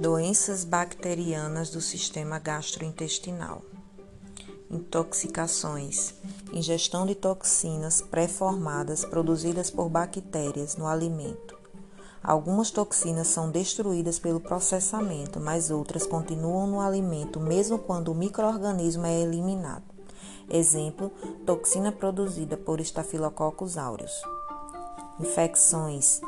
Doenças bacterianas do sistema gastrointestinal. Intoxicações. Ingestão de toxinas pré-formadas produzidas por bactérias no alimento. Algumas toxinas são destruídas pelo processamento, mas outras continuam no alimento mesmo quando o microorganismo é eliminado. Exemplo: toxina produzida por Staphylococcus aureus. Infecções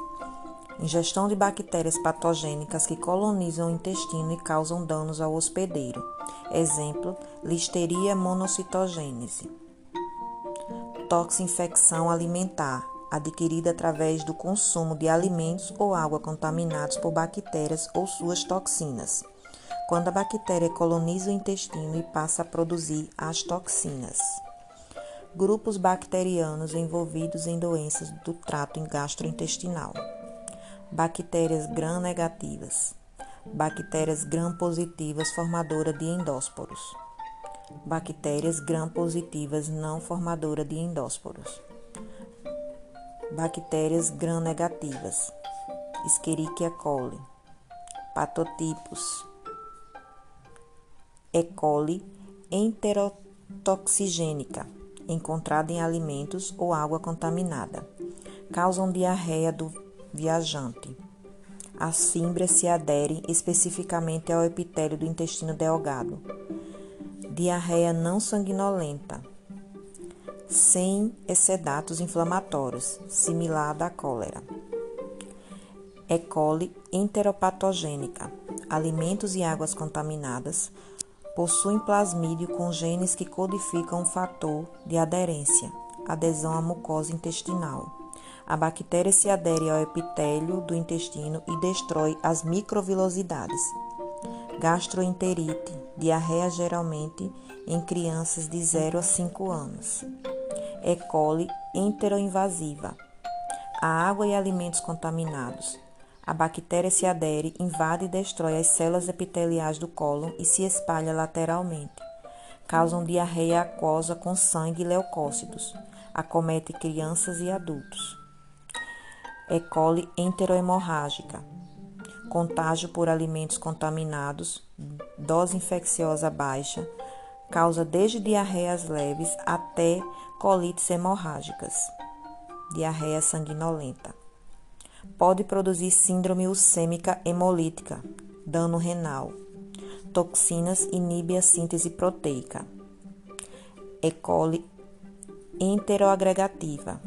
ingestão de bactérias patogênicas que colonizam o intestino e causam danos ao hospedeiro. Exemplo: Listeria monocitogênese. Toxinfecção alimentar, adquirida através do consumo de alimentos ou água contaminados por bactérias ou suas toxinas. Quando a bactéria coloniza o intestino e passa a produzir as toxinas. Grupos bacterianos envolvidos em doenças do trato gastrointestinal bactérias gram-negativas, bactérias gram-positivas formadoras de endósporos, bactérias gram-positivas não formadoras de endósporos, bactérias gram-negativas, Escherichia coli, patotipos, E. coli enterotoxigênica, encontrada em alimentos ou água contaminada, causam diarreia do viajante. As fímbrias se aderem especificamente ao epitélio do intestino delgado. Diarreia não sanguinolenta, sem excedatos inflamatórios, similar à da cólera. E. coli enteropatogênica. Alimentos e águas contaminadas possuem plasmídio com genes que codificam um fator de aderência, adesão à mucosa intestinal. A bactéria se adere ao epitélio do intestino e destrói as microvilosidades. Gastroenterite, diarreia geralmente em crianças de 0 a 5 anos. E. coli enteroinvasiva. A água e alimentos contaminados. A bactéria se adere, invade e destrói as células epiteliais do cólon e se espalha lateralmente. Causam diarreia aquosa com sangue e leucócitos. Acomete crianças e adultos. E. coli enterohemorrágica, contágio por alimentos contaminados, dose infecciosa baixa, causa desde diarreias leves até colites hemorrágicas, diarreia sanguinolenta. Pode produzir síndrome ulcêmica hemolítica, dano renal. Toxinas inibe a síntese proteica. E. coli enteroagregativa,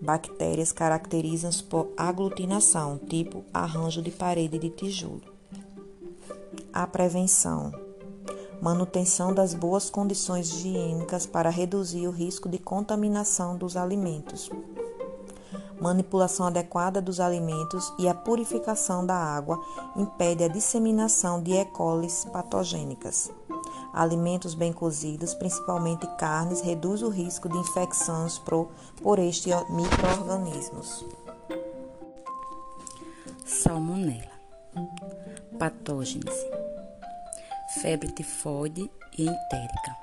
Bactérias caracterizam-se por aglutinação, tipo arranjo de parede de tijolo. A prevenção. Manutenção das boas condições higiênicas para reduzir o risco de contaminação dos alimentos. Manipulação adequada dos alimentos e a purificação da água impede a disseminação de E. coli patogênicas. Alimentos bem cozidos, principalmente carnes, reduz o risco de infecções por, estes microorganismos. Salmonella. Patógenes. Febre tifoide e entérica.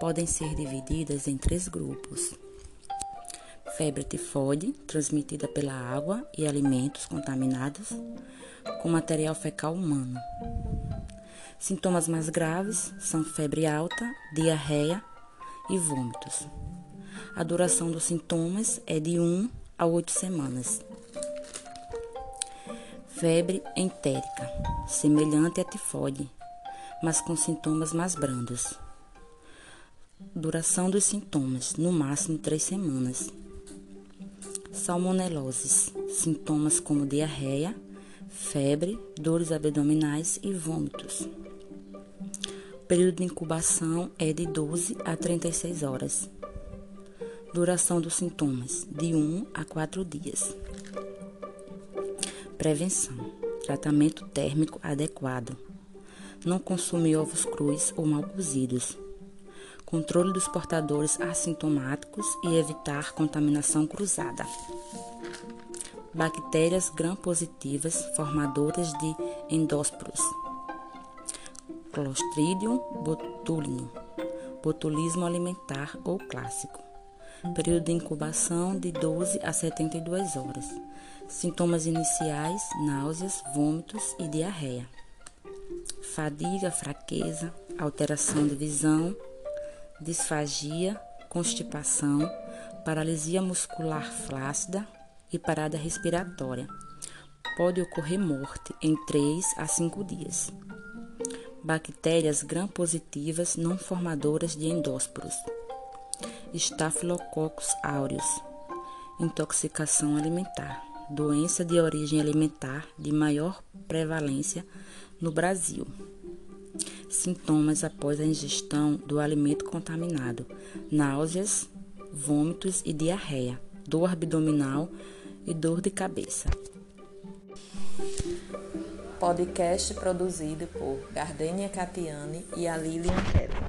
Podem ser divididas em três grupos. Febre tifoide, transmitida pela água e alimentos contaminados com material fecal humano. Sintomas mais graves são febre alta, diarreia e vômitos. A duração dos sintomas é de 1 a 8 semanas. Febre entérica, semelhante à tifoide, mas com sintomas mais brandos. Duração dos sintomas, no máximo 3 semanas. Salmoneloses, sintomas como diarreia, febre, dores abdominais e vômitos. Período de incubação é de 12 a 36 horas. Duração dos sintomas: de 1 a 4 dias. Prevenção: tratamento térmico adequado. Não consumir ovos crus ou mal cozidos. Controle dos portadores assintomáticos e evitar contaminação cruzada. Bactérias gram-positivas formadoras de endósporos Clostridium botulinum, botulismo alimentar ou clássico. Período de incubação de 12 a 72 horas. Sintomas iniciais: náuseas, vômitos e diarreia. fadiga, fraqueza, alteração de visão, disfagia, constipação, paralisia muscular flácida e parada respiratória. Pode ocorrer morte em 3 a 5 dias. Bactérias gram-positivas não formadoras de endósporos. Staphylococcus aureus. Intoxicação alimentar. Doença de origem alimentar de maior prevalência no Brasil. Sintomas após a ingestão do alimento contaminado: náuseas, vômitos e diarreia, dor abdominal e dor de cabeça. Podcast produzido por Gardênia Catiane e a Lilian Keller.